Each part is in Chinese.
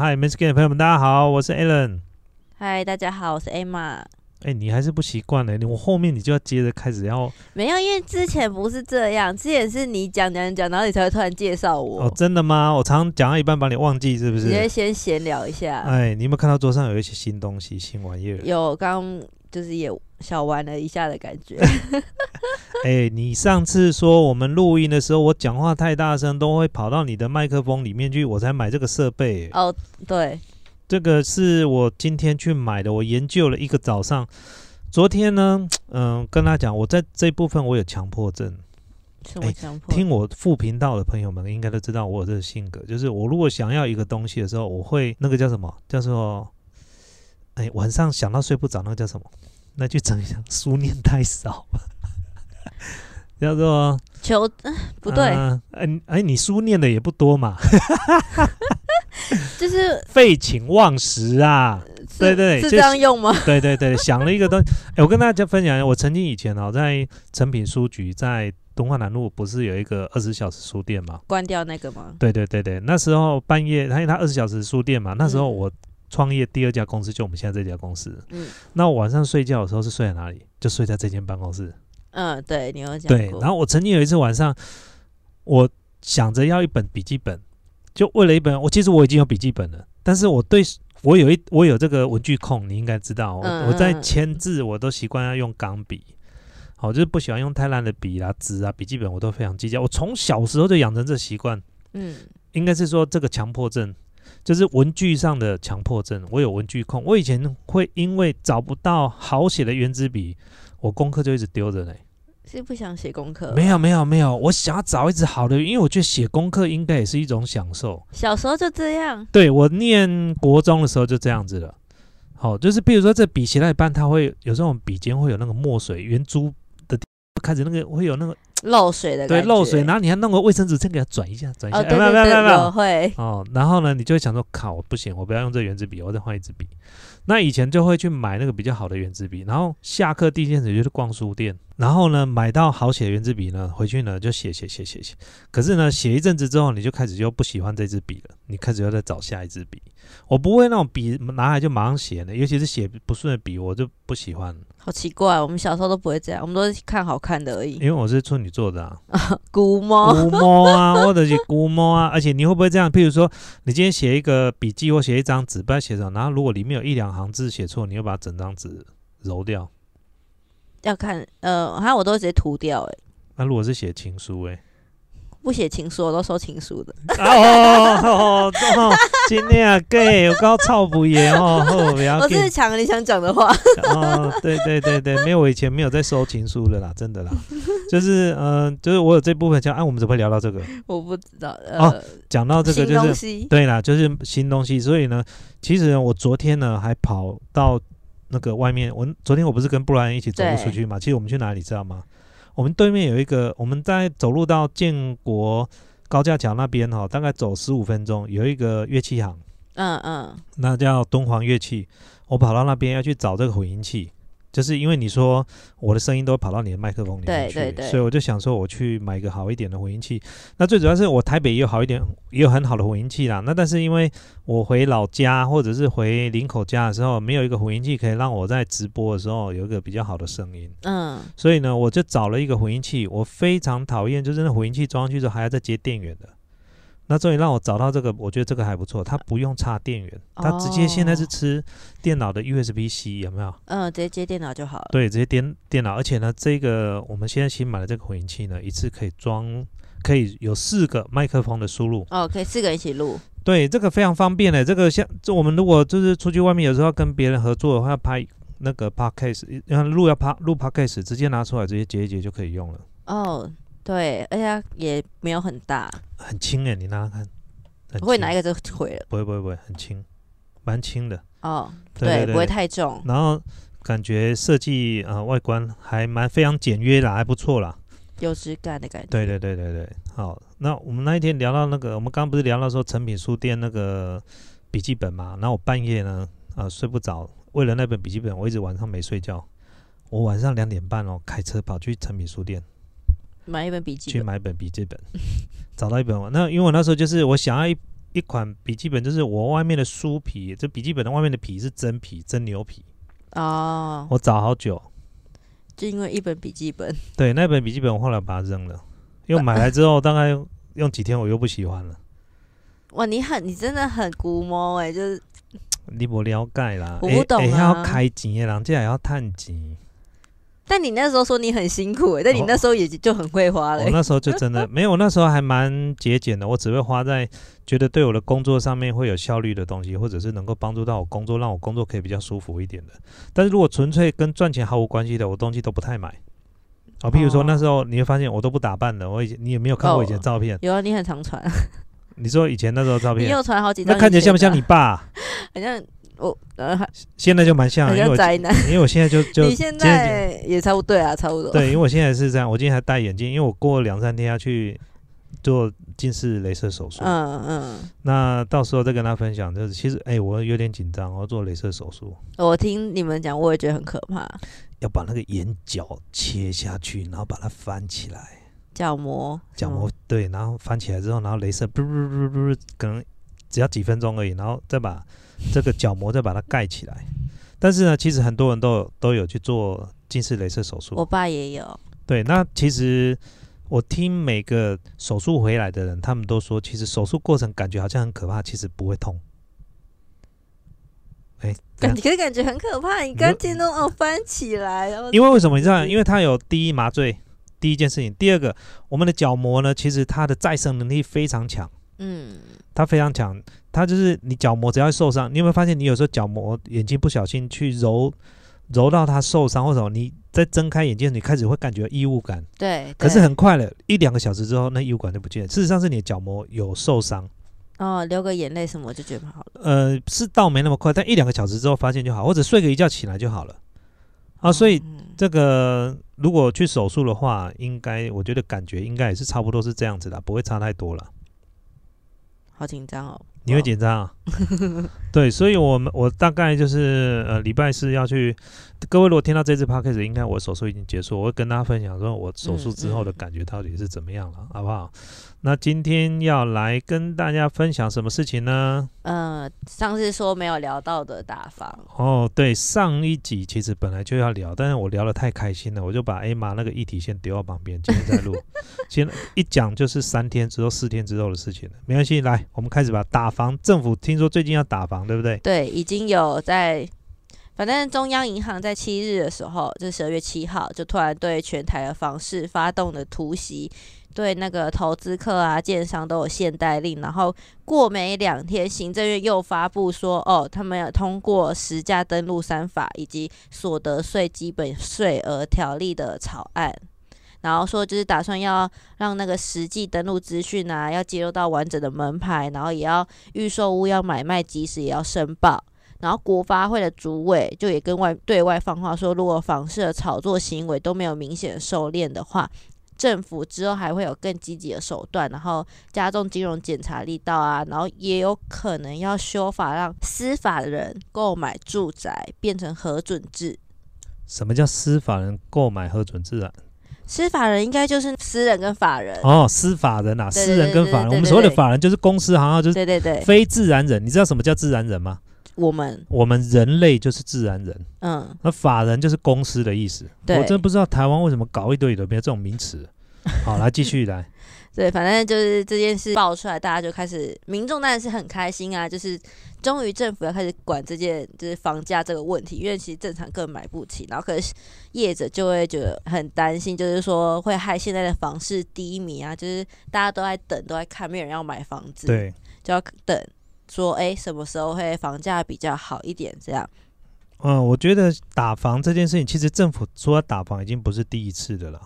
嗨 m i s k i n 的朋友们，大家好，我是 Alan。嗨，大家好，我是 Emma。哎，你还是不习惯呢？我后面你就要接着开始要没有，因为之前不是这样，之前是你讲讲讲，然后你才会突然介绍我。哦，真的吗？我常常讲到一半把你忘记，是不是？直接先闲聊一下。哎，你有没有看到桌上有一些新东西、新玩意儿？有，刚就是也小玩了一下的感觉。哎，你上次说我们录音的时候，我讲话太大声，都会跑到你的麦克风里面去，我才买这个设备。哦，对，这个是我今天去买的，我研究了一个早上。昨天呢，嗯，跟他讲，我在这部分我有强迫症。什么强迫？听我副频道的朋友们应该都知道我有这个性格，就是我如果想要一个东西的时候，我会那个叫什么？叫做哎，晚上想到睡不着，那个叫什么？那句成语讲书念太少，叫做求不对。哎哎，你书念的也不多嘛，就是 废寝忘食啊。对对，是这样用吗？对对对，想了一个东西。哎，我跟大家分享，我曾经以前哦，在诚品书局，在东华南路，不是有一个二十小时书店吗？关掉那个吗？对对对对，那时候半夜，因为它二十小时书店嘛，那时候我创业第二家公司就我们现在这家公司。嗯，那我晚上睡觉的时候是睡在哪里？就睡在这间办公室。嗯，对你有讲对，然后我曾经有一次晚上，我想着要一本笔记本，就为了一本，我其实我已经有笔记本了，但是我对。我有一我有这个文具控，你应该知道。我我在签字，我都习惯要用钢笔，好，就是不喜欢用太烂的笔啦、纸啊、笔记本，我都非常计较。我从小时候就养成这习惯，嗯，应该是说这个强迫症，就是文具上的强迫症。我有文具控，我以前会因为找不到好写的圆珠笔，我功课就一直丢着嘞。是不想写功课？没有没有没有，我想要找一支好的，因为我觉得写功课应该也是一种享受。小时候就这样。对我念国中的时候就这样子了。好，就是比如说这笔写到一半，它会有这种笔尖会有那个墨水圆珠的，开始那个会有那个漏水的。对，漏水，然后你还弄个卫生纸先给它转一下，转一下。对对对，会。哦，然后呢，你就会想说，靠，不行，我不要用这圆珠笔，我再换一支笔。那以前就会去买那个比较好的圆珠笔，然后下课第一件事就是逛书店。然后呢，买到好写的圆珠笔呢，回去呢就写写写写写。可是呢，写一阵子之后，你就开始就不喜欢这支笔了，你开始又在找下一支笔。我不会那种笔拿来就马上写的，尤其是写不顺的笔，我就不喜欢。好奇怪，我们小时候都不会这样，我们都是看好看的而已。因为我是处女座的啊，估摸估摸啊，或者是估摸啊。而且你会不会这样？譬如说，你今天写一个笔记或写一张纸，不知道写什么，然后如果里面有一两行字写错，你会把整张纸揉掉。要看，呃，好像我都直接涂掉，哎。那如果是写情书，哎，不写情书，我都收情书的。哦，今天啊，gay，我刚操不严 哦，不要。我是抢你想讲的话。哦，对对对对，没有，我以前没有在收情书的啦，真的啦。就是，嗯，就是我有这部分讲，哎，我们怎么会聊到这个？我不知道。哦，讲到这个就是对啦，就是新东西。所以呢，其实我昨天呢还跑到。那个外面，我昨天我不是跟布莱恩一起走路出去嘛？其实我们去哪里知道吗？我们对面有一个，我们在走路到建国高架桥那边哈，大概走十五分钟，有一个乐器行，嗯嗯，那叫敦煌乐器。我跑到那边要去找这个混音器。就是因为你说我的声音都跑到你的麦克风里面去，所以我就想说我去买一个好一点的混音器。那最主要是我台北也有好一点，也有很好的混音器啦。那但是因为我回老家或者是回林口家的时候，没有一个混音器可以让我在直播的时候有一个比较好的声音。嗯，所以呢，我就找了一个混音器。我非常讨厌就是那混音器装上去之后还要再接电源的。那终于让我找到这个，我觉得这个还不错，它不用插电源，它直接现在是吃电脑的 USB C，有没有？嗯，直接接电脑就好了。对，直接电电脑，而且呢，这个我们现在新买的这个混音器呢，一次可以装，可以有四个麦克风的输入。哦，可以四个人一起录。对，这个非常方便的。这个像，这我们如果就是出去外面有时候要跟别人合作的话，要拍那个 podcast，要录要拍录 podcast，直接拿出来直接截一截就可以用了。哦。对，而且也没有很大，很轻哎，你拿拿看，会拿一个就毁了。不会不会不会，很轻，蛮轻的。哦，对，不会太重。然后感觉设计呃外观还蛮非常简约啦，还不错啦，有质感的感觉。对对对对对，好。那我们那一天聊到那个，我们刚刚不是聊到说成品书店那个笔记本嘛？然后我半夜呢啊睡不着，为了那本笔记本，我一直晚上没睡觉。我晚上两点半哦，开车跑去成品书店。买一本笔记，去买本笔记本，找到一本。那因为我那时候就是我想要一一款笔记本，就是我外面的书皮，这笔记本的外面的皮是真皮，真牛皮。哦，我找好久，就因为一本笔记本。对，那本笔记本我后来把它扔了，因为买来之后大概用几天我又不喜欢了。哇，你很，你真的很古摸哎，就是你不了解啦，我不懂啊要开钱的人，这还要探钱。但你那时候说你很辛苦哎，但你那时候也就很会花了。我那时候就真的 没有，我那时候还蛮节俭的，我只会花在觉得对我的工作上面会有效率的东西，或者是能够帮助到我工作，让我工作可以比较舒服一点的。但是如果纯粹跟赚钱毫无关系的，我东西都不太买。哦，譬如说那时候你会发现我都不打扮的，我以前你有没有看过以前照片？有啊，你很常传。你说以前那时候照片，你有传好几张，那看起来像不像你爸？好像。我呃，现在就蛮像，因为宅男，因为我现在就 就你现在也差不多啊，差不多。对，因为我现在是这样，我今天还戴眼镜，因为我过两三天要去做近视雷射手术。嗯嗯。那到时候再跟他分享，就是其实哎，我有点紧张，我要做雷射手术。我听你们讲，我也觉得很可怕。要把那个眼角切下去，然后把它翻起来。角膜。角膜对，然后翻起来之后，然后雷射不不不不，可能只要几分钟而已，然后再把。这个角膜再把它盖起来，但是呢，其实很多人都有都有去做近视雷射手术。我爸也有。对，那其实我听每个手术回来的人，他们都说，其实手术过程感觉好像很可怕，其实不会痛。哎，感觉感觉很可怕，你刚听到哦翻起来，因为为什么你知道？因为它有第一麻醉，第一件事情，第二个，我们的角膜呢，其实它的再生能力非常强。嗯，它非常强，它就是你角膜只要受伤，你有没有发现你有时候角膜眼睛不小心去揉揉到它受伤，或者你在睁开眼睛，你开始会感觉异物感。对，可是很快了，一两个小时之后，那异物感就不见了。事实上是你的角膜有受伤。哦，流个眼泪什么就觉得好了。呃，是倒没那么快，但一两个小时之后发现就好，或者睡个一觉起来就好了。啊，所以这个如果去手术的话，应该我觉得感觉应该也是差不多是这样子的，不会差太多了。好紧张哦！你会紧张啊？对，所以，我们我大概就是呃，礼拜四要去。各位如果听到这次 podcast，应该我手术已经结束，我会跟大家分享说我手术之后的感觉到底是怎么样了，好不好？那今天要来跟大家分享什么事情呢？呃，上次说没有聊到的打房哦，对，上一集其实本来就要聊，但是我聊得太开心了，我就把 A 玛那个议题先丢到旁边，今天再录。先一讲就是三天之后、四天之后的事情了，没关系，来，我们开始吧。打房，政府听说最近要打房，对不对？对，已经有在。反正中央银行在七日的时候，就十二月七号，就突然对全台的房市发动了突袭，对那个投资客啊、建商都有限贷令。然后过没两天，行政院又发布说，哦，他们要通过实价登录三法以及所得税基本税额条例的草案，然后说就是打算要让那个实际登录资讯啊，要接入到完整的门牌，然后也要预售屋要买卖即时也要申报。然后国发会的主委就也跟外对外放话说，如果房市的炒作行为都没有明显收敛的话，政府之后还会有更积极的手段，然后加重金融检查力道啊，然后也有可能要修法，让司法人购买住宅变成核准制。什么叫司法人购买核准制啊？司法人应该就是私人跟法人哦，司法人啊，私人跟法人，我们所谓的法人就是公司好像，就是对对对，非自然人。你知道什么叫自然人吗？我们我们人类就是自然人，嗯，那法人就是公司的意思。我真不知道台湾为什么搞一堆都没有这种名词。好，来继续来。对，反正就是这件事爆出来，大家就开始，民众当然是很开心啊，就是终于政府要开始管这件就是房价这个问题，因为其实正常根本买不起，然后可是业者就会觉得很担心，就是说会害现在的房市低迷啊，就是大家都在等，都在看，没有人要买房子，对，就要等。说哎，什么时候会房价比较好一点？这样，嗯，我觉得打房这件事情，其实政府说要打房已经不是第一次的了，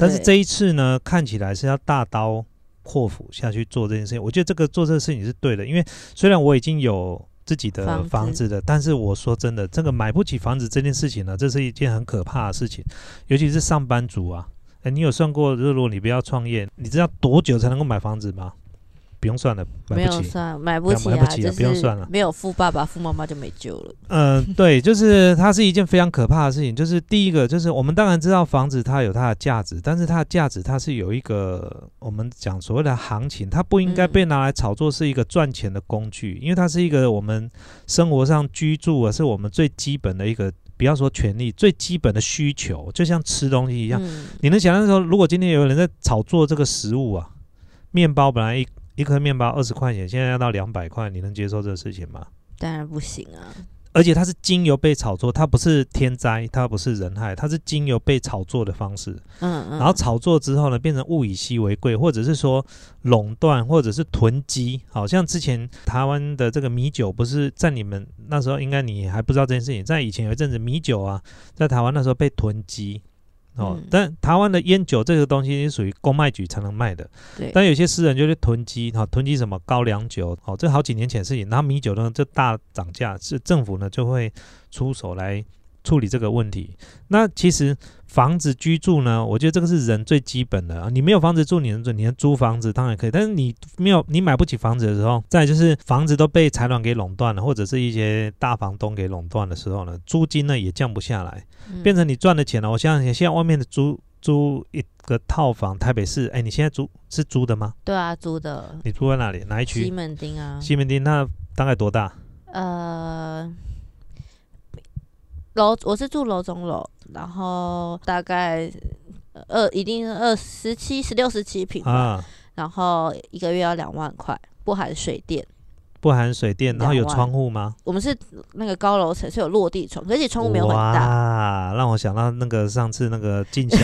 但是这一次呢，看起来是要大刀阔斧下去做这件事情。我觉得这个做这个事情是对的，因为虽然我已经有自己的房子的，但是我说真的，这个买不起房子这件事情呢，这是一件很可怕的事情，尤其是上班族啊。哎，你有算过，如果你不要创业，你知道多久才能够买房子吗？不用算了，没有算，买不起啊，不用算了，没有富爸爸、富妈妈就没救了。嗯，对，就是它是一件非常可怕的事情。就是第一个，就是我们当然知道房子它有它的价值，但是它的价值它是有一个我们讲所谓的行情，它不应该被拿来炒作是一个赚钱的工具，因为它是一个我们生活上居住啊，是我们最基本的一个，不要说权利，最基本的需求，就像吃东西一样。你能想象说，如果今天有人在炒作这个食物啊，面包本来一一颗面包二十块钱，现在要到两百块，你能接受这个事情吗？当然不行啊！而且它是精油被炒作，它不是天灾，它不是人害，它是精油被炒作的方式。嗯嗯。然后炒作之后呢，变成物以稀为贵，或者是说垄断，或者是囤积。好像之前台湾的这个米酒，不是在你们那时候，应该你还不知道这件事情。在以前有一阵子米酒啊，在台湾那时候被囤积。哦，但台湾的烟酒这个东西是属于公卖局才能卖的，对。但有些私人就是囤积，哈，囤积什么高粱酒，哦，这好几年前事情。然后米酒呢，这大涨价，是政府呢就会出手来处理这个问题。那其实房子居住呢，我觉得这个是人最基本的啊。你没有房子住，你能住，你能租房子当然可以。但是你没有，你买不起房子的时候，再就是房子都被财团给垄断了，或者是一些大房东给垄断的时候呢，租金呢也降不下来。变成你赚的钱了。我想想，现在外面的租租一个套房，台北市，哎，你现在租是租的吗？对啊，租的。你租在哪里？哪一区？西门町啊。西门町，那大概多大？呃，楼我是住楼中楼，然后大概二一定是二十七、十六、十七平啊。然后一个月要两万块，不含水电。不含水电，然后有窗户吗？我们是那个高楼层是有落地窗，而且窗户没有很大。哇，让我想到那个上次那个静香。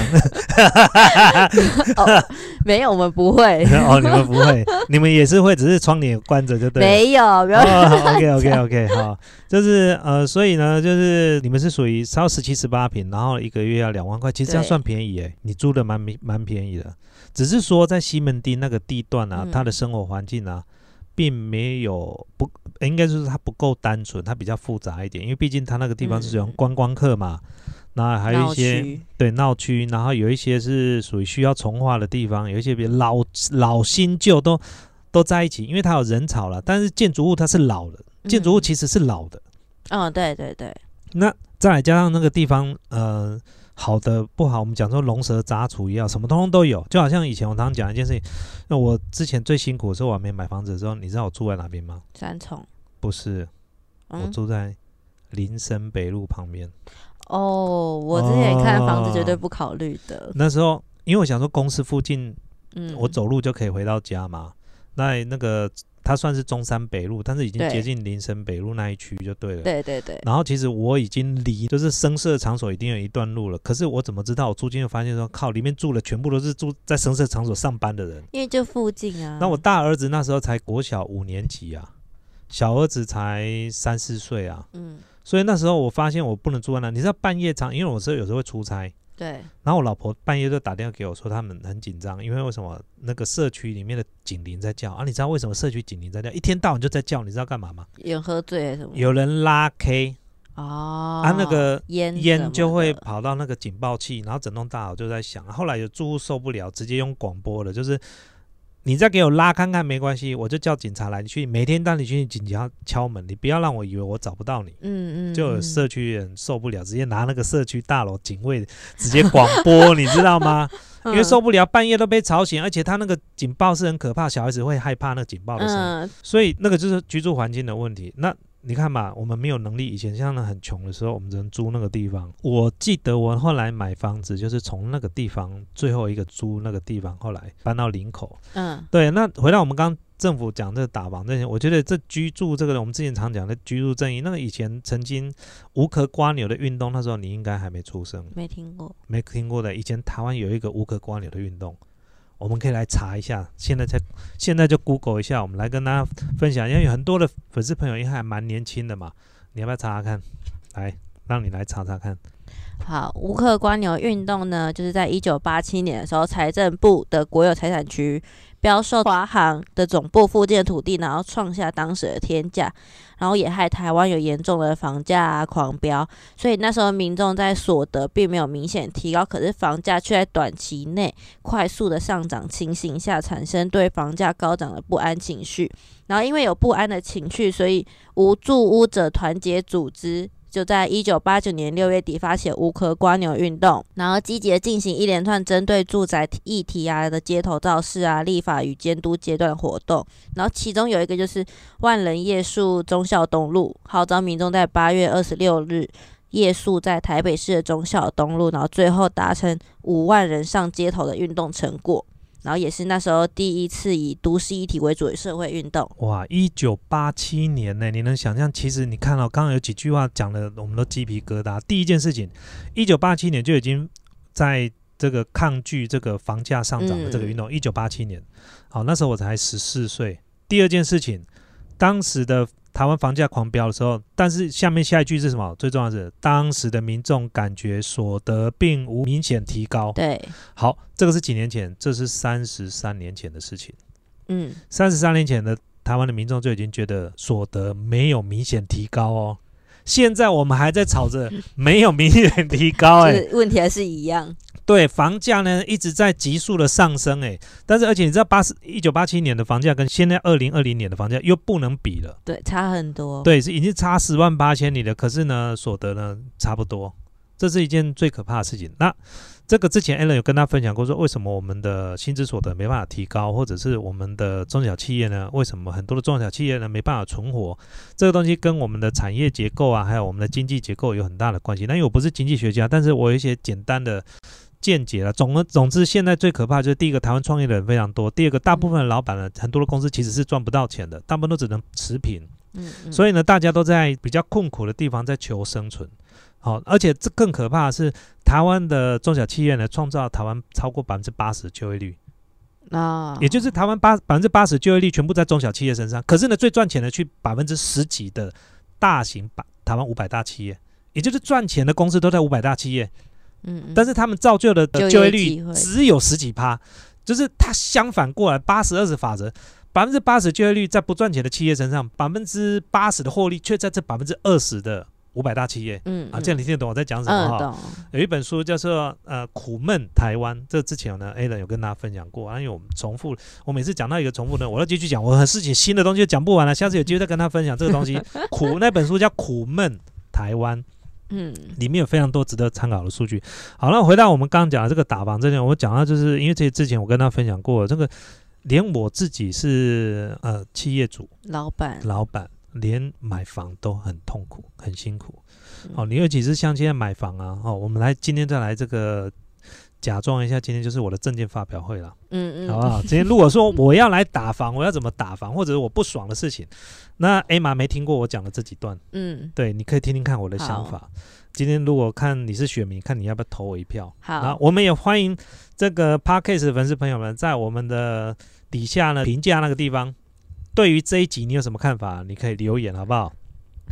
没有，我们不会。哦，你们不会，你们也是会，只是窗帘关着就对。没有，没有。OK OK OK，好，就是呃，所以呢，就是你们是属于超十七十八平，然后一个月要两万块，其实这样算便宜哎，你租的蛮蛮便宜的，只是说在西门町那个地段啊，它的生活环境啊。并没有不，应该就是它不够单纯，它比较复杂一点，因为毕竟它那个地方是用观光客嘛，那还有一些对闹区，然后有一些是属于需要重化的地方，有一些比老老新旧都都在一起，因为它有人潮了，但是建筑物它是老的，建筑物其实是老的，嗯，对对对，那再来加上那个地方，呃。好的不好，我们讲说龙蛇杂处一样，什么通通都有。就好像以前我常常讲一件事情，那我之前最辛苦的时候，我还没买房子的时候，你知道我住在哪边吗？三重。不是，我住在林森北路旁边。哦，我之前看房子绝对不考虑的。那时候，因为我想说公司附近，嗯，我走路就可以回到家嘛。那那个。它算是中山北路，但是已经接近林森北路那一区就对了。对对对。然后其实我已经离就是声色场所已经有一段路了，可是我怎么知道？我住进就发现说，靠，里面住了全部都是住在声色场所上班的人。因为就附近啊。那我大儿子那时候才国小五年级啊，小儿子才三四岁啊。嗯。所以那时候我发现我不能住在那，你知道半夜场，因为我是有时候会出差。对，然后我老婆半夜就打电话给我，说他们很紧张，因为为什么那个社区里面的警铃在叫啊？你知道为什么社区警铃在叫？一天到晚就在叫，你知道干嘛吗？有喝醉什么？有人拉 K 哦，啊，那个烟烟就会跑到那个警报器，然后整栋大楼就在响。后来有住户受不了，直接用广播了，就是。你再给我拉看看没关系，我就叫警察来。你去每天带你去警察敲门，你不要让我以为我找不到你。嗯嗯。就有社区人受不了，直接拿那个社区大楼警卫直接广播，你知道吗？因为受不了，半夜都被吵醒，而且他那个警报是很可怕，小孩子会害怕那个警报的声音，所以那个就是居住环境的问题。那。你看吧，我们没有能力。以前像那很穷的时候，我们只能租那个地方。我记得我后来买房子，就是从那个地方最后一个租那个地方，后来搬到林口。嗯，对。那回到我们刚政府讲这个打房这些，我觉得这居住这个，我们之前常讲的居住正义，那个以前曾经无壳瓜牛的运动，那时候你应该还没出生，没听过，没听过的。以前台湾有一个无壳瓜牛的运动。我们可以来查一下，现在才现在就 Google 一下，我们来跟大家分享，因为有很多的粉丝朋友，因为还蛮年轻的嘛，你要不要查查看？来，让你来查查看。好，无客观牛运动呢，就是在一九八七年的时候，财政部的国有财产局。标售华航的总部附近的土地，然后创下当时的天价，然后也害台湾有严重的房价狂飙。所以那时候民众在所得并没有明显提高，可是房价却在短期内快速的上涨情形下，产生对房价高涨的不安情绪。然后因为有不安的情绪，所以无住屋者团结组织。就在一九八九年六月底发起无壳瓜牛运动，然后积极的进行一连串针对住宅议题啊的街头造势啊、立法与监督阶段活动。然后其中有一个就是万人夜宿忠孝东路，号召民众在八月二十六日夜宿在台北市的忠孝东路，然后最后达成五万人上街头的运动成果。然后也是那时候第一次以都市议题为主的社会运动。哇，一九八七年呢，你能想象？其实你看到刚刚有几句话讲的，我们都鸡皮疙瘩。第一件事情，一九八七年就已经在这个抗拒这个房价上涨的这个运动。一九八七年，好，那时候我才十四岁。第二件事情，当时的。台湾房价狂飙的时候，但是下面下一句是什么？最重要是当时的民众感觉所得并无明显提高。对，好，这个是几年前，这是三十三年前的事情。嗯，三十三年前的台湾的民众就已经觉得所得没有明显提高哦。现在我们还在吵着没有明显提高，哎，问题还是一样。对，房价呢一直在急速的上升，哎，但是而且你知道八十一九八七年的房价跟现在二零二零年的房价又不能比了，对，差很多，对，是已经差十万八千里了，可是呢，所得呢差不多，这是一件最可怕的事情。那这个之前 Allen 有跟他分享过，说为什么我们的薪资所得没办法提高，或者是我们的中小企业呢？为什么很多的中小企业呢没办法存活？这个东西跟我们的产业结构啊，还有我们的经济结构有很大的关系。那因为我不是经济学家，但是我有一些简单的。见解了。总而总之，现在最可怕就是第一个，台湾创业的人非常多；第二个，大部分的老板呢，很多的公司其实是赚不到钱的，大部分都只能持平。嗯，所以呢，大家都在比较困苦的地方在求生存。好，而且这更可怕的是，台湾的中小企业呢，创造台湾超过百分之八十就业率啊，也就是台湾八百分之八十就业率全部在中小企业身上。可是呢，最赚钱的去百分之十几的大型百台湾五百大企业，也就是赚钱的公司都在五百大企业。嗯，但是他们造就的就业率只有十几趴，就是它相反过来，八十二十法则，百分之八十就业率在不赚钱的企业身上，百分之八十的获利却在这百分之二十的五百大企业。嗯啊，这样你听得懂我在讲什么哈？有一本书叫做呃苦闷台湾，这之前呢 a l n 有跟大家分享过，因为我们重复，我每次讲到一个重复呢，我要继续讲，我很事情新的东西就讲不完了，下次有机会再跟他分享这个东西。苦那本书叫苦闷台湾。嗯，里面有非常多值得参考的数据。好了，回到我们刚刚讲的这个打房这点，我讲到就是因为这之前我跟他分享过，这个连我自己是呃企业主、老板、老板，连买房都很痛苦、很辛苦。哦，你尤其是像现在买房啊，哦，我们来今天再来这个。假装一下，今天就是我的证件发表会了，嗯嗯，好不好？今天如果说我要来打房，我要怎么打房，或者是我不爽的事情，那艾玛没听过我讲的这几段，嗯，对，你可以听听看我的想法。今天如果看你是选民，看你要不要投我一票。好，我们也欢迎这个 Parkes 粉丝朋友们在我们的底下呢评价那个地方，对于这一集你有什么看法？你可以留言，好不好？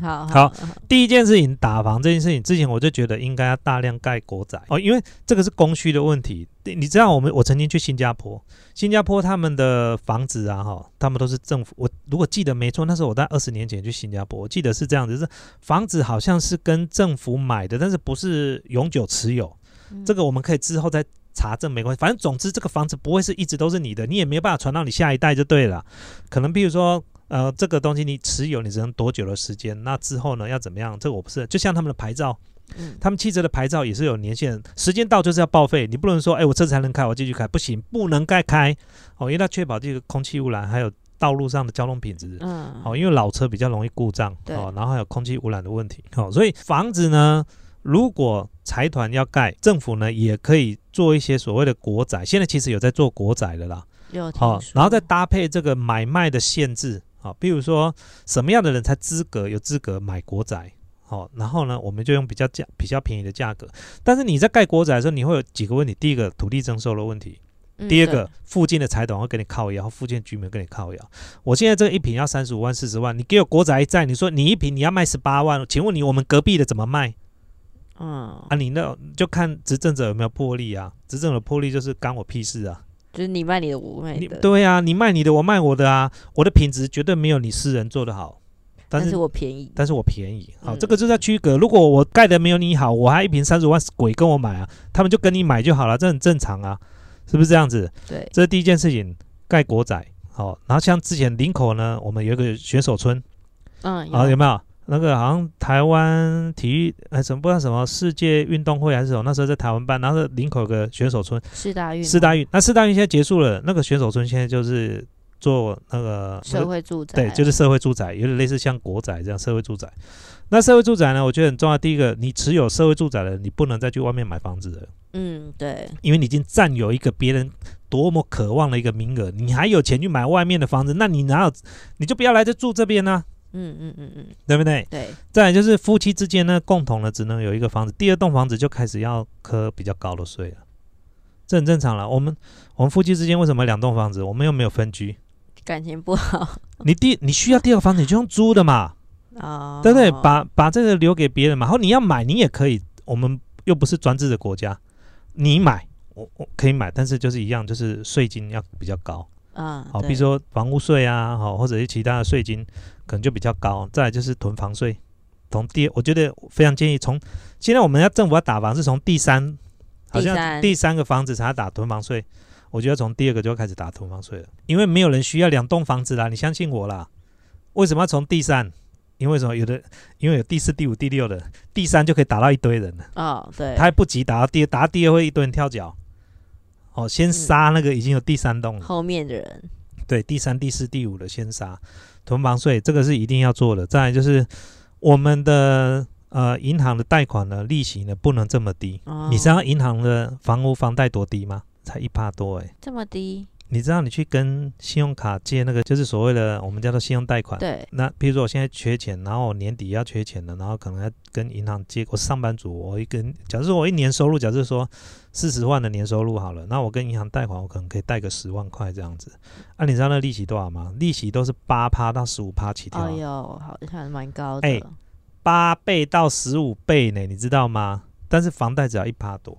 好好，第一件事情打房这件事情之前我就觉得应该要大量盖国宅哦，因为这个是供需的问题。你知道我们我曾经去新加坡，新加坡他们的房子啊哈，他们都是政府。我如果记得没错，那时候我在二十年前去新加坡，我记得是这样子，是房子好像是跟政府买的，但是不是永久持有。这个我们可以之后再查证，没关系。反正总之这个房子不会是一直都是你的，你也没有办法传到你下一代就对了。可能比如说。呃，这个东西你持有，你只能多久的时间？那之后呢，要怎么样？这个我不是，就像他们的牌照，嗯，他们汽车的牌照也是有年限，时间到就是要报废，你不能说，哎，我车子还能开，我继续开，不行，不能再开哦，因为它确保这个空气污染，还有道路上的交通品质，嗯，哦，因为老车比较容易故障，对，哦，然后还有空气污染的问题，哦，所以房子呢，如果财团要盖，政府呢也可以做一些所谓的国宅，现在其实有在做国宅的啦，有，好，然后再搭配这个买卖的限制。好，比如说什么样的人才资格有资格买国宅？好，然后呢，我们就用比较价比较便宜的价格。但是你在盖国宅的时候，你会有几个问题：第一个，土地征收的问题；第二个，附近的财团会给你靠腰，附近居民跟你靠腰。我现在这一瓶要三十五万、四十万，你给我国宅在，你说你一瓶你要卖十八万，请问你我们隔壁的怎么卖？嗯，啊，你那就看执政者有没有魄力啊？执政的魄力就是干我屁事啊！就是你卖你的，我卖的。对呀，你卖你的，我卖我的啊。我的品质绝对没有你私人做的好，但是我便宜，但是我便宜。好，这个就在区隔。如果我盖的没有你好，我还一瓶三十万，鬼跟我买啊，他们就跟你买就好了，这很正常啊，是不是这样子？对，这是第一件事情，盖国仔。好，然后像之前林口呢，我们有一个选手村，嗯，好有没有？那个好像台湾体育哎，什么不知道什么世界运动会还是什么？那时候在台湾办，然后林口有个选手村，四大运，四大运。那四大运现在结束了，那个选手村现在就是做那个社会住宅，对，就是社会住宅，有点类似像国宅这样社会住宅。那社会住宅呢，我觉得很重要。第一个，你持有社会住宅的，你不能再去外面买房子了。嗯，对，因为你已经占有一个别人多么渴望的一个名额，你还有钱去买外面的房子，那你哪有？你就不要来这住这边呢？嗯嗯嗯嗯，对不对？对。再来就是夫妻之间呢，共同的只能有一个房子，第二栋房子就开始要磕比较高的税了，这很正常了。我们我们夫妻之间为什么两栋房子？我们又没有分居，感情不好。你第你需要第二个房子，你就用租的嘛，啊，对不对？把把这个留给别人嘛，然后你要买你也可以，我们又不是专制的国家，你买我我可以买，但是就是一样，就是税金要比较高。啊，好，比如说房屋税啊，好，或者是其他的税金，可能就比较高。再来就是囤房税，从第，我觉得非常建议从现在我们要政府要打房是从第三，好像第三个房子才打囤房税，我觉得从第二个就要开始打囤房税了，因为没有人需要两栋房子啦，你相信我啦。为什么要从第三？因为什么？有的因为有第四、第五、第六的，第三就可以打到一堆人了。哦，对，他还不急打到第，打到第二会一堆人跳脚。哦，先杀那个已经有第三栋了，后面的人，对，第三、第四、第五的先杀，囤房税这个是一定要做的。再来就是我们的呃银行的贷款呢，利息呢不能这么低。你知道银行的房屋房贷多低吗？才一帕多哎，这么低。你知道你去跟信用卡借那个，就是所谓的我们叫做信用贷款。对。那比如说我现在缺钱，然后年底要缺钱了，然后可能要跟银行借。我上班族，我一跟，假如说我一年收入，假设说四十万的年收入好了，那我跟银行贷款，我可能可以贷个十万块这样子。啊，你知道那利息多少吗？利息都是八趴到十五趴起跳。哎呦，好像蛮高的。哎，八倍到十五倍呢，你知道吗？但是房贷只要一趴多。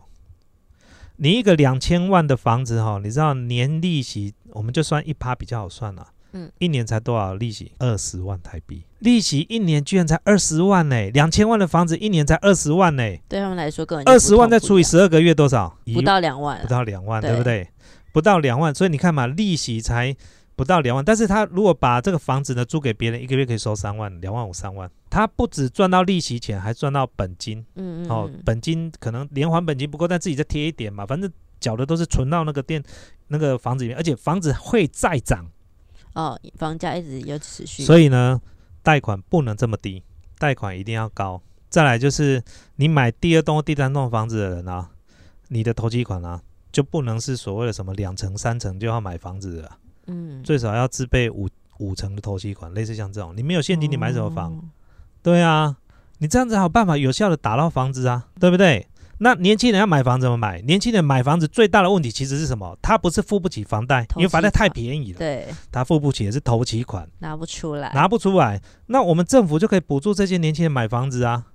你一个两千万的房子哈，你知道年利息，我们就算一趴比较好算了。嗯，一年才多少利息？二十万台币，利息一年居然才二十万呢！两千万的房子一年才二十万呢，对他们来说根本二十万再除以十二个月多少？不到两万，不到两万，对不对？不到两万，所以你看嘛，利息才。不到两万，但是他如果把这个房子呢租给别人，一个月可以收三万，两万五三万，他不止赚到利息钱，还赚到本金。嗯嗯。哦，本金可能连还本金不够，但自己再贴一点嘛，反正缴的都是存到那个店那个房子里面，而且房子会再涨。哦，房价一直有持续。所以呢，贷款不能这么低，贷款一定要高。再来就是你买第二栋、第三栋房子的人啊，你的投机款啊，就不能是所谓的什么两层、三层就要买房子的。嗯，最少要自备五五成的投期款，类似像这种，你没有现金，你买什么房？对啊，你这样子好办法有效的打到房子啊，对不对？那年轻人要买房怎么买？年轻人买房子最大的问题其实是什么？他不是付不起房贷，因为房贷太便宜了，对，他付不起也是投期款拿不出来，拿不出来，那我们政府就可以补助这些年轻人买房子啊。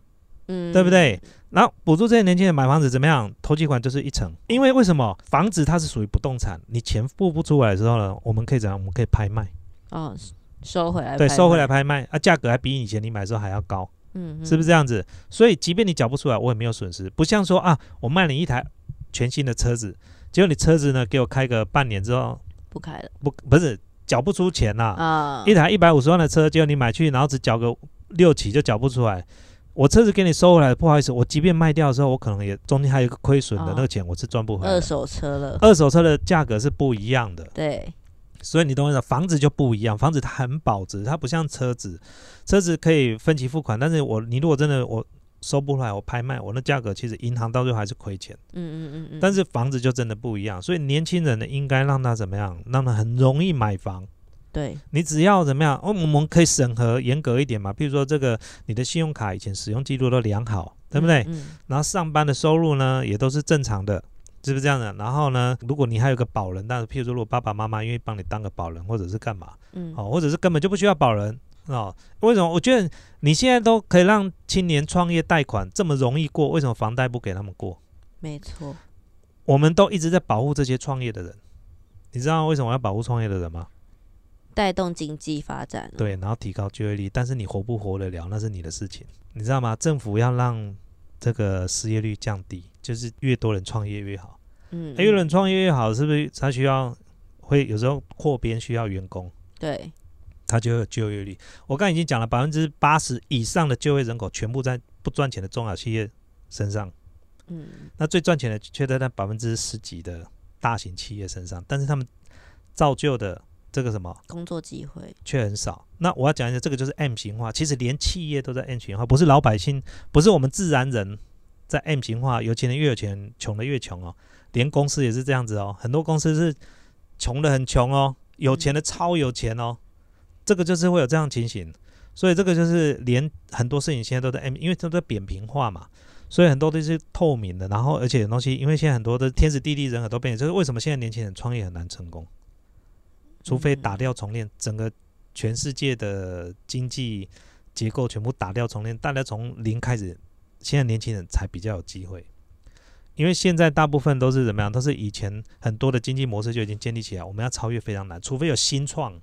嗯，对不对？然后补助这些年轻人买房子怎么样？投机款就是一成，因为为什么？房子它是属于不动产，你钱付不出来的时候呢，我们可以怎样？我们可以拍卖，哦，收回来，对，收回来拍卖。啊，价格还比以前你买的时候还要高，嗯，是不是这样子？所以即便你缴不出来，我也没有损失，不像说啊，我卖你一台全新的车子，结果你车子呢给我开个半年之后不开了，不不是缴不出钱呐，啊，一台一百五十万的车，结果你买去，然后只缴个六起就缴不出来。我车子给你收回来，不好意思，我即便卖掉的时候，我可能也中间还有一个亏损的那个钱，我是赚不回来。二手车了，二手车的价格是不一样的。对，所以你懂我意思，房子就不一样，房子它很保值，它不像车子，车子可以分期付款，但是我你如果真的我收不回来，我拍卖，我那价格其实银行到最后还是亏钱。嗯嗯嗯嗯。但是房子就真的不一样，所以年轻人呢，应该让他怎么样，让他很容易买房。对你只要怎么样，我们可以审核严格一点嘛？比如说这个你的信用卡以前使用记录都良好，对不对？嗯。然后上班的收入呢也都是正常的，是不是这样的？然后呢，如果你还有个保人，但是譬如说如果爸爸妈妈愿意帮你当个保人，或者是干嘛，嗯，哦，或者是根本就不需要保人哦？为什么？我觉得你现在都可以让青年创业贷款这么容易过，为什么房贷不给他们过？没错，我们都一直在保护这些创业的人。你知道为什么要保护创业的人吗？带动经济发展。对，然后提高就业率，但是你活不活得了，那是你的事情，你知道吗？政府要让这个失业率降低，就是越多人创业越好。嗯，越多人创业越好，是不是？他需要会有时候扩编需要员工。对。他就有就业率。我刚才已经讲了，百分之八十以上的就业人口全部在不赚钱的中小企业身上。嗯，那最赚钱的却在那百分之十几的大型企业身上，但是他们造就的这个什么工作机会却很少。那我要讲一下，这个就是 M 型化。其实连企业都在 M 型化，不是老百姓，不是我们自然人在 M 型化。有钱人越有钱，穷的越穷哦。连公司也是这样子哦，很多公司是穷的很穷哦，有钱的超有钱哦。这个就是会有这样情形，所以这个就是连很多事情现在都在 M，因为都在扁平化嘛，所以很多都是透明的。然后而且东西，因为现在很多的天时地利人和都变，就是为什么现在年轻人创业很难成功？除非打掉重练，整个全世界的经济结构全部打掉重练，大家从零开始，现在年轻人才比较有机会。因为现在大部分都是怎么样？都是以前很多的经济模式就已经建立起来，我们要超越非常难，除非有新创。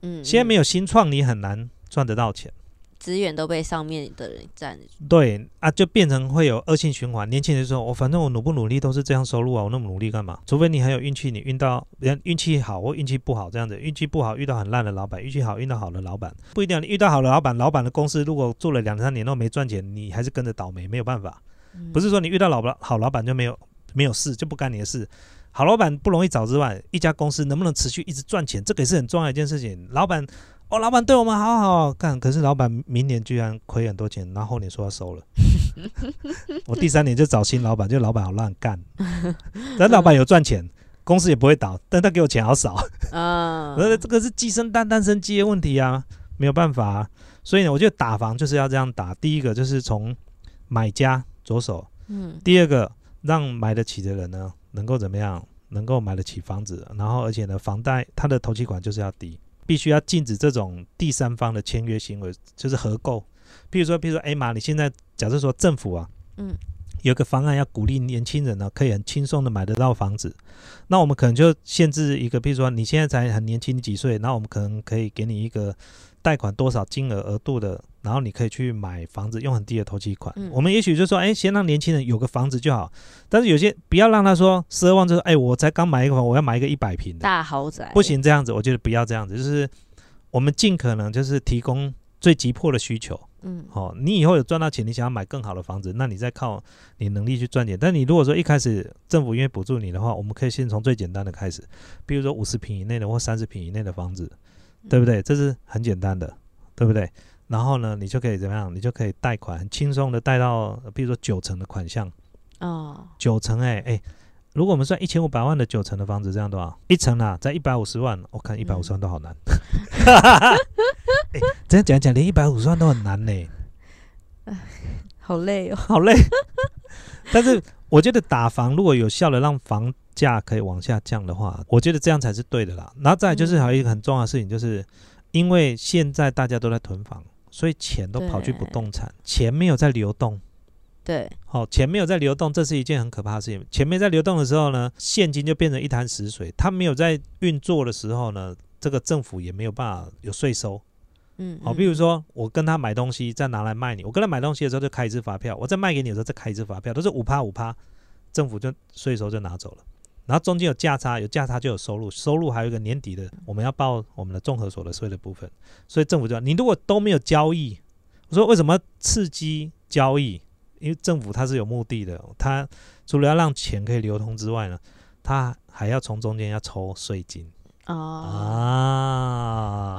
嗯，现在没有新创，你很难赚得到钱，资源都被上面的人占。对啊，就变成会有恶性循环。年轻人说：“我反正我努不努力都是这样收入啊，我那么努力干嘛？除非你很有运气，你运到人运气好或运气不好这样子。运气不好遇到很烂的老板，运气好遇到好的老板，不一定。你遇到好的老板，老板的公司如果做了两三年都没赚钱，你还是跟着倒霉，没有办法。不是说你遇到老老好老板就没有没有事，就不干你的事。”好老板不容易找之外，一家公司能不能持续一直赚钱，这个也是很重要一件事情。老板哦，老板对我们好好干，可是老板明年居然亏很多钱，然后后年说要收了，我第三年就找新老板，就老板好乱干。但老板有赚钱，公司也不会倒，但他给我钱好少啊。呃，这个是鸡生蛋，蛋生鸡的问题啊，没有办法。所以呢，我觉得打房就是要这样打。第一个就是从买家着手，嗯，第二个让买得起的人呢。能够怎么样？能够买得起房子，然后而且呢，房贷它的头期款就是要低，必须要禁止这种第三方的签约行为，就是合购。譬如说，譬如说，哎妈，你现在假设说政府啊，嗯，有个方案要鼓励年轻人呢，可以很轻松的买得到房子，那我们可能就限制一个，比如说你现在才很年轻，你几岁？那我们可能可以给你一个贷款多少金额额度的。然后你可以去买房子，用很低的头期款。我们也许就说，哎，先让年轻人有个房子就好。但是有些不要让他说十二万，就是哎，我才刚买一个房，我要买一个一百平的大豪宅，不行这样子。我觉得不要这样子，就是我们尽可能就是提供最急迫的需求。嗯，好，你以后有赚到钱，你想要买更好的房子，那你再靠你能力去赚钱。但你如果说一开始政府因为补助你的话，我们可以先从最简单的开始，比如说五十平以内的或三十平以内的房子，对不对？这是很简单的，对不对？然后呢，你就可以怎么样？你就可以贷款，很轻松的贷到，比如说九成的款项。哦，九成哎哎，如果我们算一千五百万的九成的房子，这样多少？一层啊，在一百五十万。我看一百五十万都好难。哎，这样讲讲，连一百五十万都很难呢。好累哦，好累。但是我觉得打房如果有效的让房价可以往下降的话，我觉得这样才是对的啦。然后再就是还有一个很重要的事情就是。因为现在大家都在囤房，所以钱都跑去不动产，钱没有在流动。对，好，钱没有在流动，这是一件很可怕的事情。钱没在流动的时候呢，现金就变成一潭死水。它没有在运作的时候呢，这个政府也没有办法有税收。嗯，好，比如说我跟他买东西，再拿来卖你，我跟他买东西的时候就开一支发票，我再卖给你的时候再开一支发票，都是五趴五趴，政府就税收就拿走了。然后中间有价差，有价差就有收入，收入还有一个年底的，我们要报我们的综合所得税的部分。所以政府就你如果都没有交易，我说为什么刺激交易？因为政府它是有目的的，它除了要让钱可以流通之外呢，它还要从中间要抽税金。哦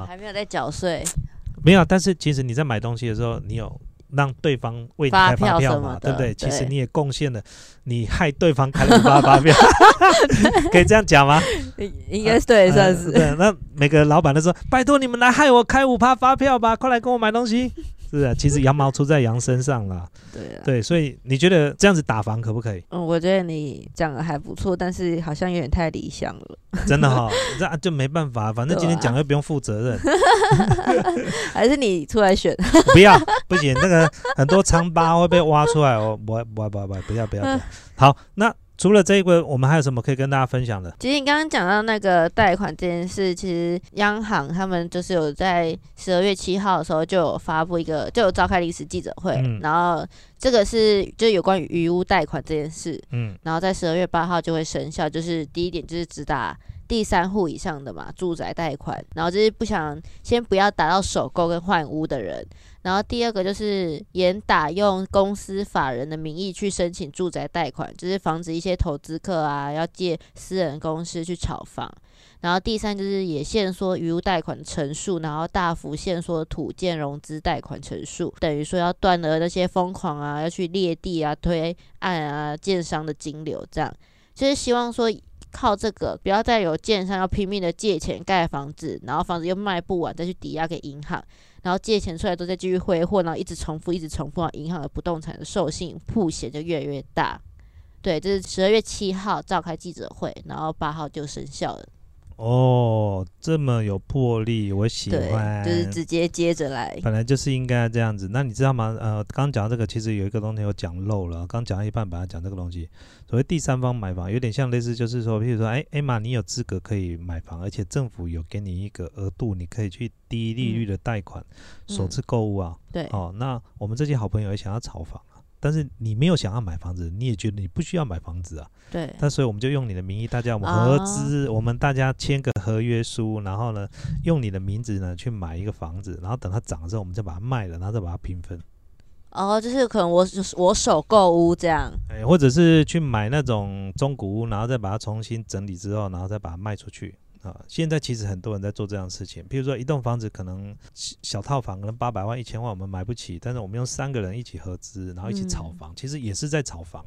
啊，还没有在缴税？没有，但是其实你在买东西的时候，你有。让对方为你开发票嘛，对不对？其实你也贡献了，你害对方开了五发发票，可以这样讲吗？应该是对，算是。对，那每个老板都说：“拜托你们来害我开五趴发票吧，快来跟我买东西。”是啊，其实羊毛出在羊身上啦。对啊，对，所以你觉得这样子打房可不可以？嗯，我觉得你讲的还不错，但是好像有点太理想了。真的哈，这就没办法，反正今天讲又不用负责任。还是你出来选？不要，不行，那个很多疮疤会被挖出来哦。不不不不，不要不要不要。好，那除了这一个，我们还有什么可以跟大家分享的？其实你刚刚讲到那个贷款这件事，其实央行他们就是有在十二月七号的时候就有发布一个，就有召开临时记者会，然后这个是就有关于余屋贷款这件事，嗯，然后在十二月八号就会生效，就是第一点就是只打。第三户以上的嘛，住宅贷款，然后就是不想先不要打到首购跟换屋的人，然后第二个就是严打用公司法人的名义去申请住宅贷款，就是防止一些投资客啊要借私人公司去炒房，然后第三就是也限缩余屋贷款成数，然后大幅限缩土建融资贷款成数，等于说要断了那些疯狂啊要去裂地啊推案啊建商的金流，这样就是希望说。靠这个，不要再有建商要拼命的借钱盖房子，然后房子又卖不完，再去抵押给银行，然后借钱出来都在继续挥霍，然后一直重复，一直重复，银行的不动产的授信铺险就越来越大。对，这是十二月七号召开记者会，然后八号就生效了。哦，这么有魄力，我喜欢。就是直接接着来。本来就是应该这样子。那你知道吗？呃，刚讲这个，其实有一个东西我讲漏了。刚讲到一半，本来讲这个东西，所谓第三方买房，有点像类似，就是说，譬如说，哎，艾玛，你有资格可以买房，而且政府有给你一个额度，你可以去低利率的贷款首次购物啊。对。哦，那我们这些好朋友也想要炒房。但是你没有想要买房子，你也觉得你不需要买房子啊？对。那所以我们就用你的名义，大家我们合资，我们大家签个合约书，然后呢，用你的名字呢去买一个房子，然后等它涨的时候，我们再把它卖了，然后再把它平分。哦，就是可能我我首购屋这样。哎，或者是去买那种中古屋，然后再把它重新整理之后，然后再把它卖出去。啊，现在其实很多人在做这样的事情，比如说一栋房子可能小套房可能八百万、一千万我们买不起，但是我们用三个人一起合资，然后一起炒房，其实也是在炒房。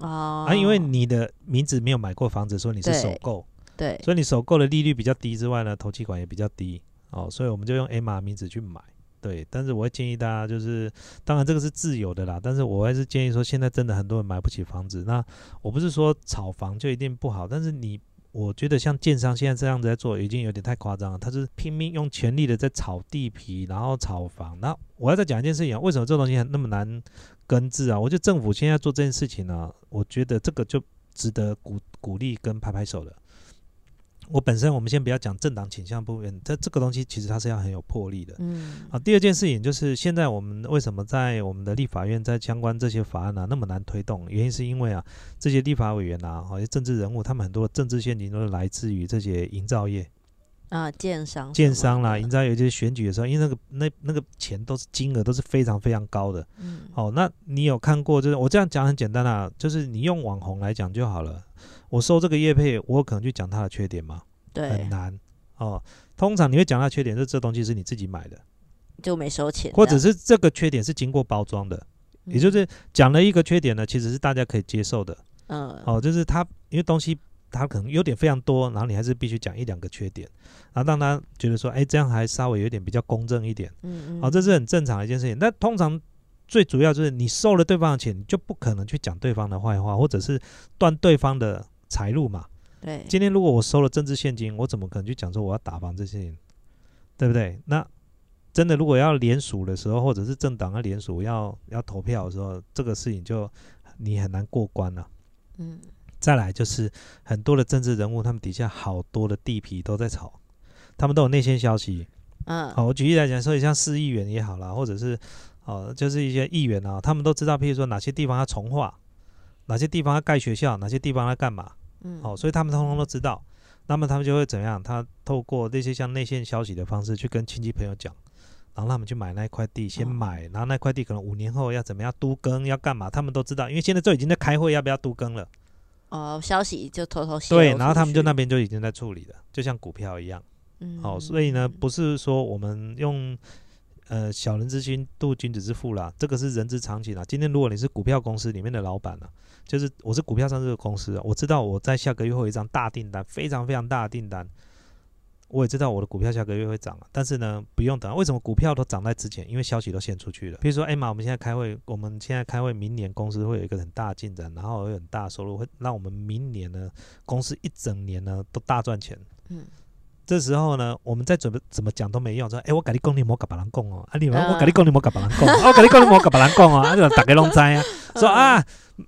哦。啊，因为你的名字没有买过房子，说你是首购，对，所以你首购的利率比较低之外呢，投期款也比较低哦，所以我们就用 A 码名字去买，对。但是我会建议大家，就是当然这个是自由的啦，但是我还是建议说，现在真的很多人买不起房子，那我不是说炒房就一定不好，但是你。我觉得像建商现在这样子在做，已经有点太夸张了。他是拼命用全力的在炒地皮，然后炒房。那我要再讲一件事情，为什么这东西那么难根治啊？我觉得政府现在做这件事情呢，我觉得这个就值得鼓鼓励跟拍拍手了。我本身，我们先不要讲政党倾向部分，这这个东西其实它是要很有魄力的。嗯，啊，第二件事情就是现在我们为什么在我们的立法院在相关这些法案啊那么难推动？原因是因为啊，这些立法委员啊，好些政治人物，他们很多政治陷阱都是来自于这些营造业啊，建商、建商啦，营造业就是选举的时候，因为那个那那个钱都是金额都是非常非常高的。嗯，好，那你有看过？就是我这样讲很简单啊，就是你用网红来讲就好了。我收这个叶配，我可能去讲它的缺点吗？对，很难哦。通常你会讲它缺点，是这东西是你自己买的，就没收钱，或者是这个缺点是经过包装的，也就是讲了一个缺点呢，其实是大家可以接受的。嗯，哦，就是它因为东西他可能优点非常多，然后你还是必须讲一两个缺点，然后让他觉得说，哎，这样还稍微有点比较公正一点。嗯嗯，好，这是很正常的一件事情。那通常最主要就是你收了对方的钱，你就不可能去讲对方的坏话，或者是断对方的。财路嘛，对。今天如果我收了政治现金，我怎么可能去讲说我要打房这些人，对不对？那真的如果要联署的时候，或者是政党要联署要要投票的时候，这个事情就你很难过关了。嗯。再来就是很多的政治人物，他们底下好多的地皮都在炒，他们都有内线消息。嗯。好，我举例来讲，所以像市议员也好啦，或者是哦，就是一些议员啊，他们都知道，譬如说哪些地方要重划。哪些地方要盖学校，哪些地方要干嘛？嗯，好，所以他们通通都知道。那么他们就会怎样？他透过那些像内线消息的方式去跟亲戚朋友讲，然后他们去买那一块地，先买，然后那块地可能五年后要怎么样都更，要干嘛？他们都知道，因为现在就已经在开会，要不要都更了？哦，消息就偷偷对，然后他们就那边就已经在处理了，就像股票一样。嗯，好，所以呢，不是说我们用。呃，小人之心度君子之腹啦，这个是人之常情啦。今天如果你是股票公司里面的老板呢，就是我是股票上市的公司，我知道我在下个月会有一张大订单，非常非常大的订单，我也知道我的股票下个月会涨了，但是呢，不用等，为什么股票都涨在之前？因为消息都先出去了。比如说，哎妈，我们现在开会，我们现在开会，明年公司会有一个很大的进展，然后有很大收入，会让我们明年呢公司一整年呢都大赚钱。嗯。这时候呢，我们再怎么怎么讲都没用，说哎，我跟你讲你莫跟别人讲哦，啊你们我跟你讲你莫跟别人讲，我跟你讲你莫跟别人讲哦，啊就大家拢知啊，说啊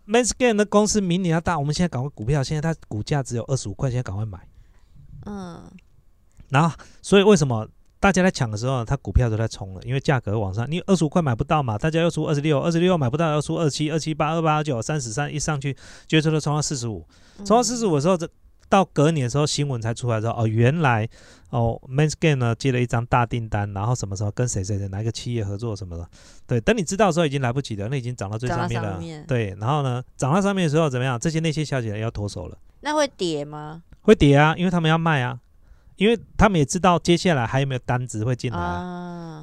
m a n s c a n 的公司明年要大，我们现在赶快股票，现在它股价只有二十五块，现在赶快买。嗯，然后所以为什么大家在抢的时候，它股票都在冲了？因为价格往上，你二十五块买不到嘛，大家又出二十六，二十六买不到，要出二七、二七八、二八二九、三十三，一上去，接着都冲到四十五，冲到四十五的时候，这到隔年的时候新闻才出来说，哦，原来哦，Mansgate 呢接了一张大订单，然后什么时候跟谁谁谁哪一个企业合作什么的，对，等你知道的时候已经来不及了，那已经涨到最上面了，对，然后呢涨到上面的时候怎么样？这些那些小姐要脱手了，那会跌吗？会跌啊，因为他们要卖啊。因为他们也知道接下来还有没有单子会进来，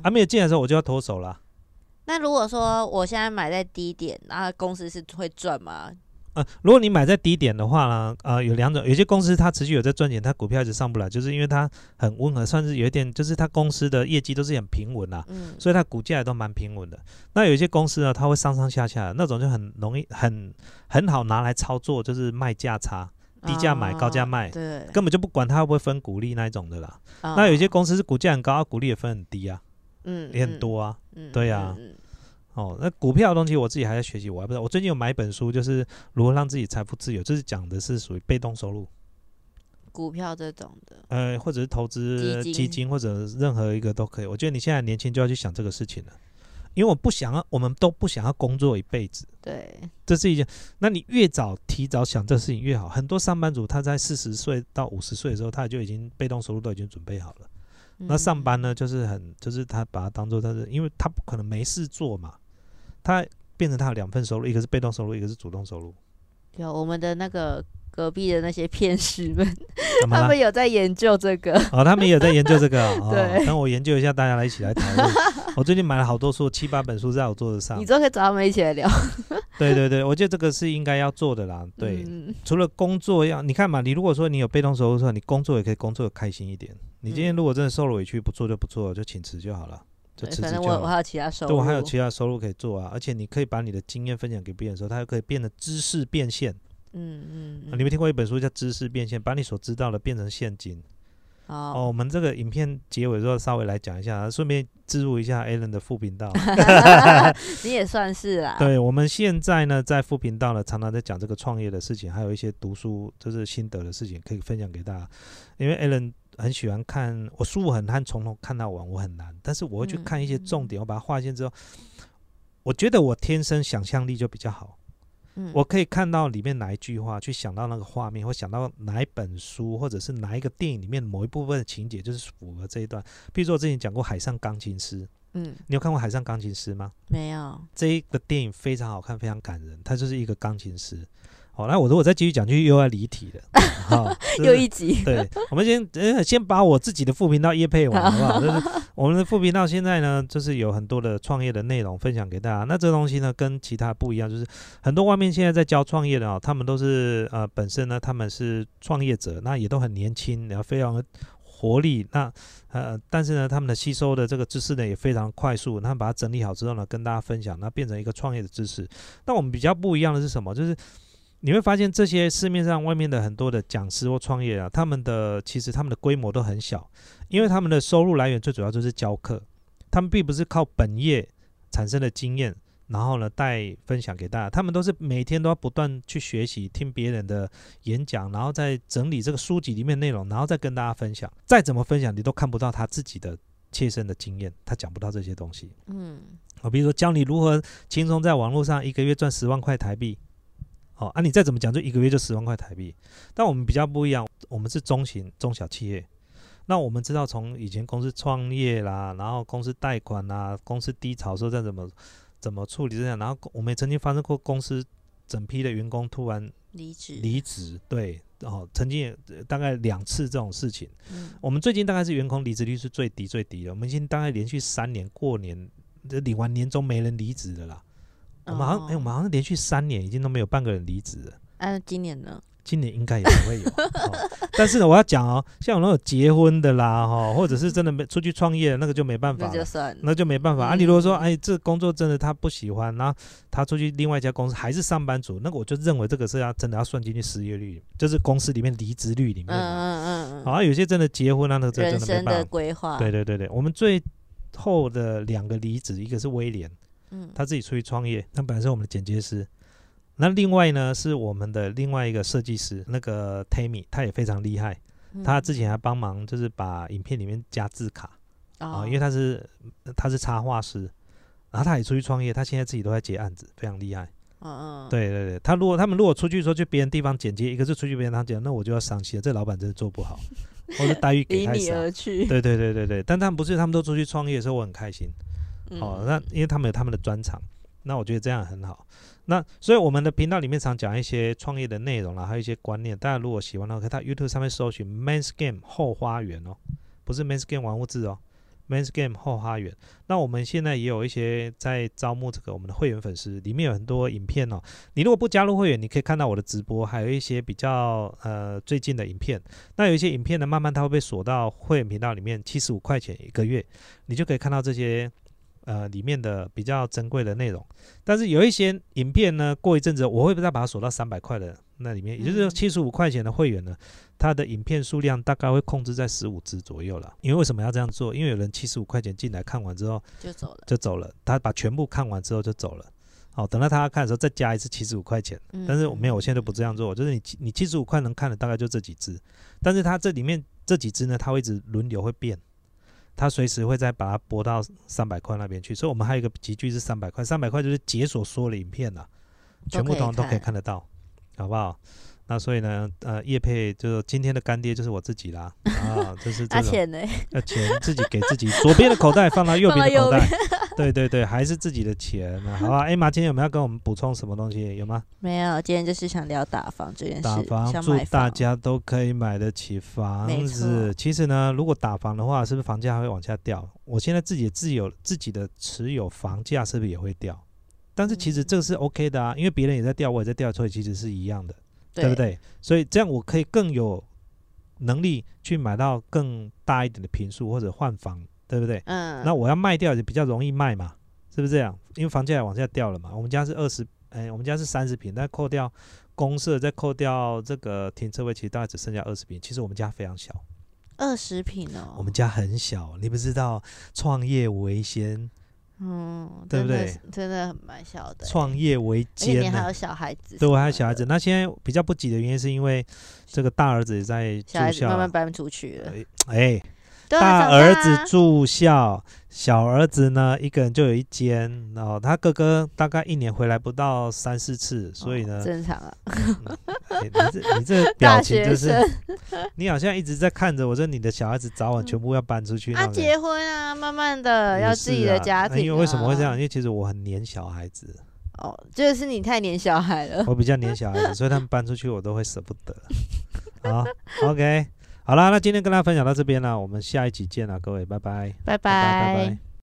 还没有进来的时候，我就要脱手了。那如果说我现在买在低点，那公司是会赚吗？呃，如果你买在低点的话呢，呃，有两种，有些公司它持续有在赚钱，它股票一直上不来，就是因为它很温和，算是有一点，就是它公司的业绩都是很平稳啊，嗯，所以它股价也都蛮平稳的。那有一些公司呢，它会上上下下，那种就很容易很很好拿来操作，就是卖价差。低价买，高价卖，对，根本就不管它会不会分股利那一种的啦。那有些公司是股价很高，股利也分很低啊，嗯，也很多啊，对呀。哦，那股票的东西我自己还在学习，我还不知道。我最近有买一本书，就是如何让自己财富自由，就是讲的是属于被动收入，股票这种的，呃，或者是投资基金或者任何一个都可以。我觉得你现在年轻就要去想这个事情了。因为我不想要，我们都不想要工作一辈子。对，这是一件。那你越早提早想这事情越好。很多上班族他在四十岁到五十岁的时候，他就已经被动收入都已经准备好了。那上班呢，就是很，就是他把它当做他是，因为他不可能没事做嘛。他变成他有两份收入，一个是被动收入，一个是主动收入。有我们的那个。隔壁的那些骗师们，他们有在研究这个哦，他们也有在研究这个。对，那我研究一下，大家来一起来讨论。我最近买了好多书，七八本书在我桌子上。你都可以找他们一起来聊。对对对，我觉得这个是应该要做的啦。对，除了工作要，你看嘛，你如果说你有被动收入的时候，你工作也可以工作的开心一点。你今天如果真的受了委屈，不做就不做，就请辞就好了，就辞职就好。我还有其他收入，对我还有其他收入可以做啊，而且你可以把你的经验分享给别人的时候，它又可以变得知识变现。嗯嗯，你没听过一本书叫《知识变现》，把你所知道的变成现金。哦，我们这个影片结尾之后稍微来讲一下，顺便植入一下 Alan 的副频道。你也算是啦。对，我们现在呢在副频道呢，常常在讲这个创业的事情，还有一些读书就是心得的事情，可以分享给大家。因为 Alan 很喜欢看，我书很看从头看到完，我很难，但是我会去看一些重点，我把它划线之后，我觉得我天生想象力就比较好。我可以看到里面哪一句话，去想到那个画面，或想到哪一本书，或者是哪一个电影里面某一部分的情节，就是符合这一段。比如说我之前讲过《海上钢琴师》，嗯，你有看过《海上钢琴师》吗？没有。这一个电影非常好看，非常感人。他就是一个钢琴师。好，那我如果再继续讲，就又要离题了。好，又一集。对，我们先呃先把我自己的副频道叶配完，好不好？就是我们的副频道现在呢，就是有很多的创业的内容分享给大家。那这东西呢，跟其他不一样，就是很多外面现在在教创业的啊，他们都是呃本身呢他们是创业者，那也都很年轻，然后非常的活力。那呃，但是呢，他们的吸收的这个知识呢也非常快速。那把它整理好之后呢，跟大家分享，那变成一个创业的知识。那我们比较不一样的是什么？就是你会发现这些市面上外面的很多的讲师或创业啊，他们的其实他们的规模都很小，因为他们的收入来源最主要就是教课，他们并不是靠本业产生的经验，然后呢带分享给大家，他们都是每天都要不断去学习，听别人的演讲，然后再整理这个书籍里面内容，然后再跟大家分享。再怎么分享，你都看不到他自己的切身的经验，他讲不到这些东西。嗯，我比如说教你如何轻松在网络上一个月赚十万块台币。哦，啊，你再怎么讲，就一个月就十万块台币。但我们比较不一样，我们是中型中小企业。那我们知道，从以前公司创业啦，然后公司贷款啦，公司低潮时候再怎么怎么处理这样，然后我们也曾经发生过公司整批的员工突然离职，离职，对，哦，曾经也大概两次这种事情。嗯，我们最近大概是员工离职率是最低最低的，我们已经大概连续三年过年领完年终没人离职的啦。我们好像哎，我们好像连续三年已经都没有半个人离职了。哎，今年呢？今年应该也不会有。但是呢，我要讲哦，像那种结婚的啦，哈，或者是真的没出去创业，那个就没办法，那就算，那就没办法啊。你如果说，哎，这工作真的他不喜欢，然后他出去另外一家公司还是上班族，那个我就认为这个是要真的要算进去失业率，就是公司里面离职率里面。嗯嗯嗯。好，有些真的结婚啊，那个真的没办法。规划。对对对对，我们最后的两个离职，一个是威廉，嗯，他自己出去创业，他本来是我们的剪接师。那另外呢，是我们的另外一个设计师，那个 Tammy，他也非常厉害。他之前还帮忙，就是把影片里面加字卡啊，因为他是他是插画师，然后他也出去创业，他现在自己都在接案子，非常厉害。嗯嗯，对对对，他如果他们如果出去说去别人地方剪接，一个是出去别人地方剪，那我就要伤心了，这老板真的做不好，或者待遇给太少。对对对对对，但他们不是，他们都出去创业的时候，我很开心。哦，那因为他们有他们的专长，那我觉得这样很好。那所以我们的频道里面常讲一些创业的内容啦，还有一些观念。大家如果喜欢的话，可以到 YouTube 上面搜寻 Men's Game 后花园哦，不是 Men's Game 玩物志哦，Men's Game 后花园。那我们现在也有一些在招募这个我们的会员粉丝，里面有很多影片哦。你如果不加入会员，你可以看到我的直播，还有一些比较呃最近的影片。那有一些影片呢，慢慢它会被锁到会员频道里面，七十五块钱一个月，你就可以看到这些。呃，里面的比较珍贵的内容，但是有一些影片呢，过一阵子我会不再把它锁到三百块的那里面，也就是七十五块钱的会员呢，它的影片数量大概会控制在十五支左右了。因为为什么要这样做？因为有人七十五块钱进来看完之后就走了，就走了，他把全部看完之后就走了。好，等到他看的时候再加一次七十五块钱。但是我没有，我现在都不这样做，就是你你七十五块能看的大概就这几支，但是它这里面这几支呢，它会一直轮流会变。他随时会再把它拨到三百块那边去，所以我们还有一个集聚是三百块，三百块就是解锁所有的影片了，全部通都可以看得到，好不好？那所以呢，呃，叶佩就是今天的干爹就是我自己啦，啊，就是这钱呢？要钱自己给自己，左边的口袋 放到右边的口袋，对对对，还是自己的钱呢，好吧？哎妈，今天有没有跟我们补充什么东西？有吗？没有，今天就是想聊打房这件事，打房祝大家都可以买得起房子。其实呢，如果打房的话，是不是房价会往下掉？我现在自己自有自己的持有房价是不是也会掉？但是其实这个是 OK 的啊，因为别人也在掉，我也在掉，所以其实是一样的。对不对？所以这样我可以更有能力去买到更大一点的平数或者换房，对不对？嗯。那我要卖掉也比较容易卖嘛，是不是这样？因为房价也往下掉了嘛。我们家是二十，哎，我们家是三十平，但扣掉公社，再扣掉这个停车位，其实大概只剩下二十平。其实我们家非常小，二十平哦。我们家很小，你不知道，创业为先。嗯，对不对？真的很蛮小的。创业为艰难，还有小孩子。对，我还有小孩子。那现在比较不挤的原因，是因为这个大儿子也在住校，慢慢搬出去了。哎。大儿子住校，小儿子呢一个人就有一间。然后他哥哥大概一年回来不到三四次，所以呢，正常啊。你这你这表情就是，你好像一直在看着我说你的小孩子早晚全部要搬出去。他结婚啊，慢慢的要自己的家庭。因为为什么会这样？因为其实我很黏小孩子。哦，就是你太黏小孩了。我比较黏小孩子，所以他们搬出去我都会舍不得。好，OK。好啦，那今天跟大家分享到这边啦，我们下一集见啦，各位，拜拜，拜拜，拜拜。